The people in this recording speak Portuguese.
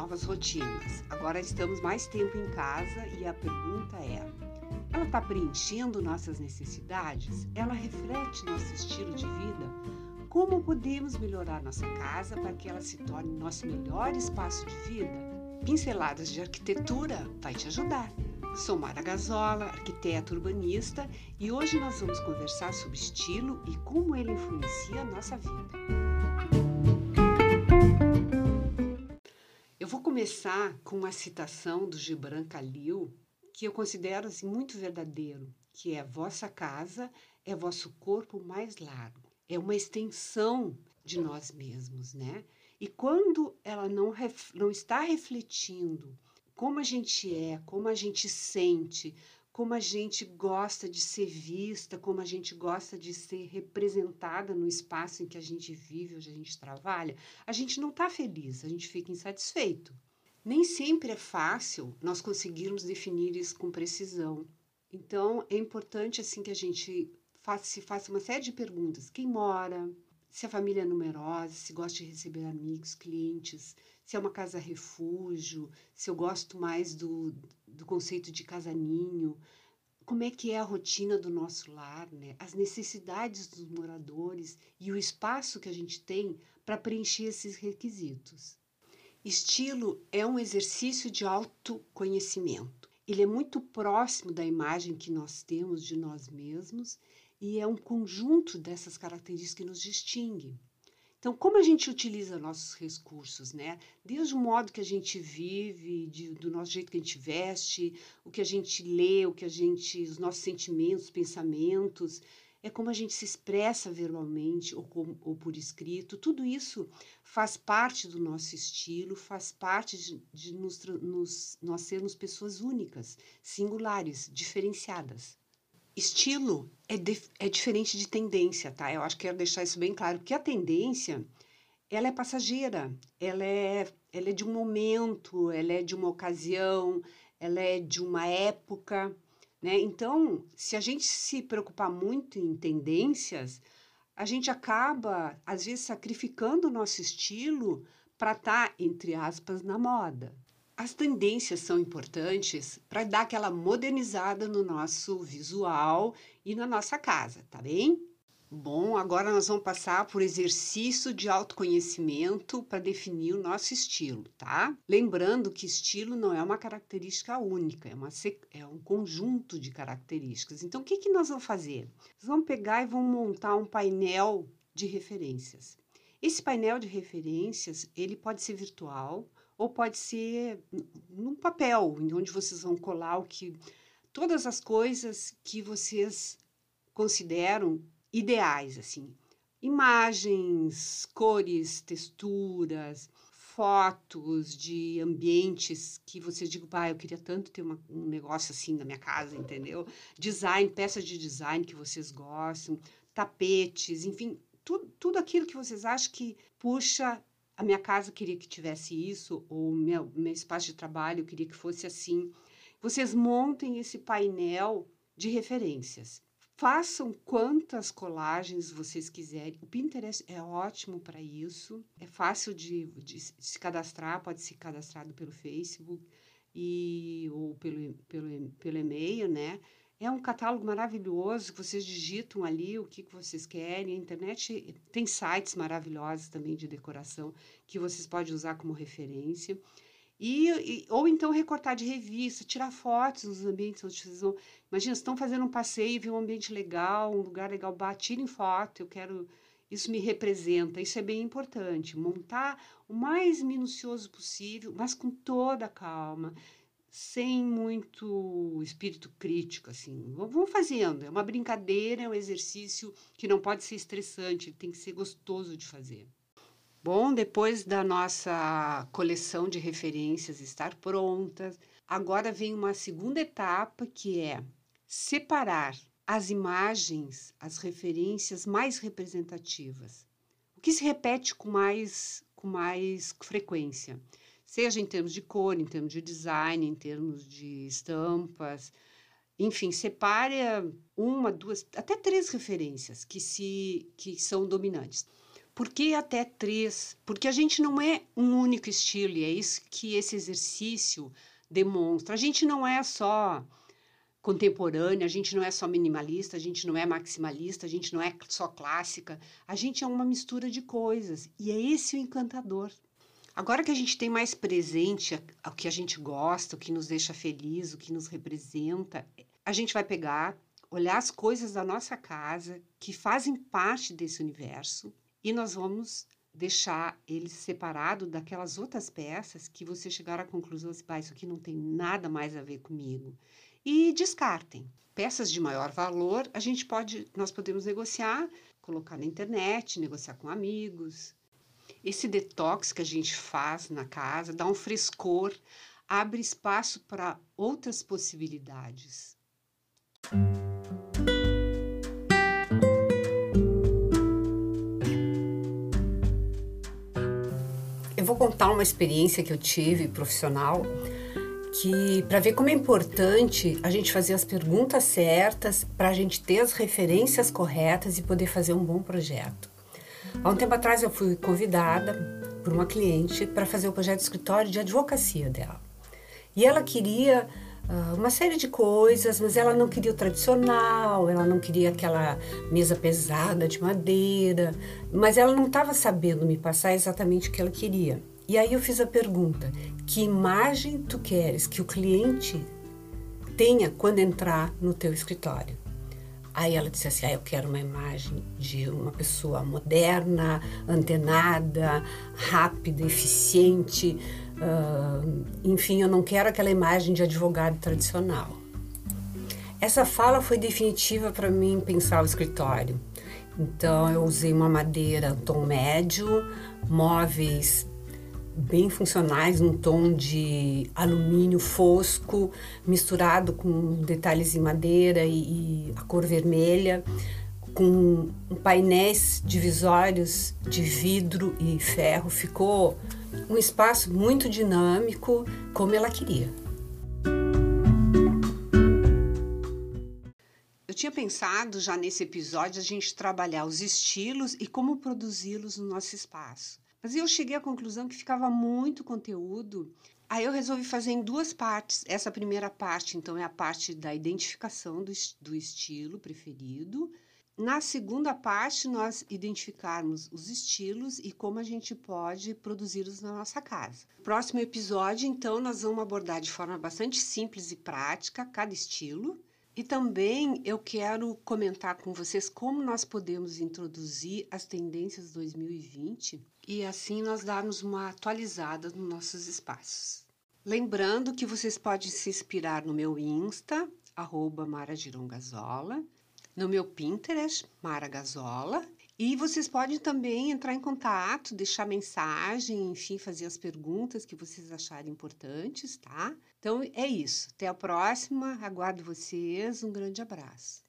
novas rotinas. Agora estamos mais tempo em casa e a pergunta é: ela está preenchendo nossas necessidades? Ela reflete nosso estilo de vida? Como podemos melhorar nossa casa para que ela se torne nosso melhor espaço de vida? Pinceladas de Arquitetura vai te ajudar. Sou Mara Gazola, arquiteta urbanista, e hoje nós vamos conversar sobre estilo e como ele influencia a nossa vida. Começar com uma citação do Gibran Khalil, que eu considero assim, muito verdadeiro, que é vossa casa é vosso corpo mais largo. É uma extensão de nós mesmos, né? E quando ela não, não está refletindo como a gente é, como a gente sente, como a gente gosta de ser vista, como a gente gosta de ser representada no espaço em que a gente vive, onde a gente trabalha, a gente não está feliz, a gente fica insatisfeito. Nem sempre é fácil nós conseguirmos definir isso com precisão. Então, é importante assim que a gente faça, se faça uma série de perguntas. Quem mora? Se a família é numerosa, se gosta de receber amigos, clientes, se é uma casa refúgio, se eu gosto mais do, do conceito de casaninho, como é que é a rotina do nosso lar, né? as necessidades dos moradores e o espaço que a gente tem para preencher esses requisitos. Estilo é um exercício de autoconhecimento. Ele é muito próximo da imagem que nós temos de nós mesmos e é um conjunto dessas características que nos distingue. Então, como a gente utiliza nossos recursos, né? Desde o modo que a gente vive, de, do nosso jeito que a gente veste, o que a gente lê, o que a gente, os nossos sentimentos, pensamentos, é como a gente se expressa verbalmente ou, com, ou por escrito. Tudo isso faz parte do nosso estilo, faz parte de, de nos, nos, nós sermos pessoas únicas, singulares, diferenciadas. Estilo é, de, é diferente de tendência, tá? Eu acho que quero deixar isso bem claro, porque a tendência, ela é passageira, ela é, ela é de um momento, ela é de uma ocasião, ela é de uma época, né? Então, se a gente se preocupar muito em tendências, a gente acaba, às vezes, sacrificando o nosso estilo para estar, tá, entre aspas, na moda. As tendências são importantes para dar aquela modernizada no nosso visual e na nossa casa, tá bem? Bom, agora nós vamos passar por exercício de autoconhecimento para definir o nosso estilo, tá? Lembrando que estilo não é uma característica única, é, uma, é um conjunto de características. Então, o que, que nós vamos fazer? Nós vamos pegar e vamos montar um painel de referências. Esse painel de referências, ele pode ser virtual ou pode ser num papel, onde vocês vão colar o que todas as coisas que vocês consideram ideais, assim, imagens, cores, texturas, fotos de ambientes que vocês digam, ah, eu queria tanto ter uma, um negócio assim na minha casa, entendeu? Design, peças de design que vocês gostam, tapetes, enfim, tudo, tudo aquilo que vocês acham que puxa a minha casa queria que tivesse isso, ou meu, meu espaço de trabalho queria que fosse assim. Vocês montem esse painel de referências. Façam quantas colagens vocês quiserem. O Pinterest é ótimo para isso. É fácil de, de, se cadastrar, pode ser cadastrado pelo Facebook e, ou pelo, pelo, pelo e-mail, né? É um catálogo maravilhoso, que vocês digitam ali o que, que vocês querem. A internet tem sites maravilhosos também de decoração que vocês podem usar como referência. E, e, ou então recortar de revista, tirar fotos nos ambientes onde vocês vão. Imagina, estão fazendo um passeio, vê um ambiente legal, um lugar legal, tirem foto, eu quero. Isso me representa, isso é bem importante. Montar o mais minucioso possível, mas com toda a calma sem muito espírito crítico, assim. Vamos fazendo, é uma brincadeira, é um exercício que não pode ser estressante, tem que ser gostoso de fazer. Bom, depois da nossa coleção de referências estar pronta, agora vem uma segunda etapa que é separar as imagens, as referências mais representativas. O que se repete com mais, com mais frequência? seja em termos de cor, em termos de design, em termos de estampas. Enfim, separe uma, duas, até três referências que, se, que são dominantes. Por que até três? Porque a gente não é um único estilo e é isso que esse exercício demonstra. A gente não é só contemporânea, a gente não é só minimalista, a gente não é maximalista, a gente não é só clássica, a gente é uma mistura de coisas e é esse o encantador. Agora que a gente tem mais presente o que a gente gosta, o que nos deixa feliz, o que nos representa, a gente vai pegar, olhar as coisas da nossa casa que fazem parte desse universo e nós vamos deixar ele separado daquelas outras peças que você chegar à conclusão assim, isso aqui não tem nada mais a ver comigo e descartem. Peças de maior valor, a gente pode, nós podemos negociar, colocar na internet, negociar com amigos. Esse detox que a gente faz na casa dá um frescor, abre espaço para outras possibilidades. Vou contar uma experiência que eu tive profissional que para ver como é importante a gente fazer as perguntas certas para a gente ter as referências corretas e poder fazer um bom projeto. Há um tempo atrás eu fui convidada por uma cliente para fazer o projeto de escritório de advocacia dela. E ela queria uma série de coisas, mas ela não queria o tradicional, ela não queria aquela mesa pesada de madeira, mas ela não estava sabendo me passar exatamente o que ela queria. E aí eu fiz a pergunta: que imagem tu queres que o cliente tenha quando entrar no teu escritório? Aí ela disse assim: ah, eu quero uma imagem de uma pessoa moderna, antenada, rápida, eficiente. Uh, enfim, eu não quero aquela imagem de advogado tradicional. Essa fala foi definitiva para mim pensar o escritório. Então, eu usei uma madeira tom médio, móveis bem funcionais, num tom de alumínio fosco, misturado com detalhes em madeira e, e a cor vermelha, com painéis divisórios de vidro e ferro. Ficou um espaço muito dinâmico, como ela queria. Eu tinha pensado já nesse episódio a gente trabalhar os estilos e como produzi-los no nosso espaço. Mas eu cheguei à conclusão que ficava muito conteúdo. Aí eu resolvi fazer em duas partes. Essa primeira parte, então, é a parte da identificação do, do estilo preferido. Na segunda parte, nós identificarmos os estilos e como a gente pode produzi-los na nossa casa. Próximo episódio, então, nós vamos abordar de forma bastante simples e prática cada estilo e também eu quero comentar com vocês como nós podemos introduzir as tendências 2020 e assim nós darmos uma atualizada nos nossos espaços. Lembrando que vocês podem se inspirar no meu Insta, arroba Mara Girongazola, no meu Pinterest, Mara Gazola, e vocês podem também entrar em contato, deixar mensagem, enfim, fazer as perguntas que vocês acharem importantes, tá? Então é isso. Até a próxima. Aguardo vocês. Um grande abraço.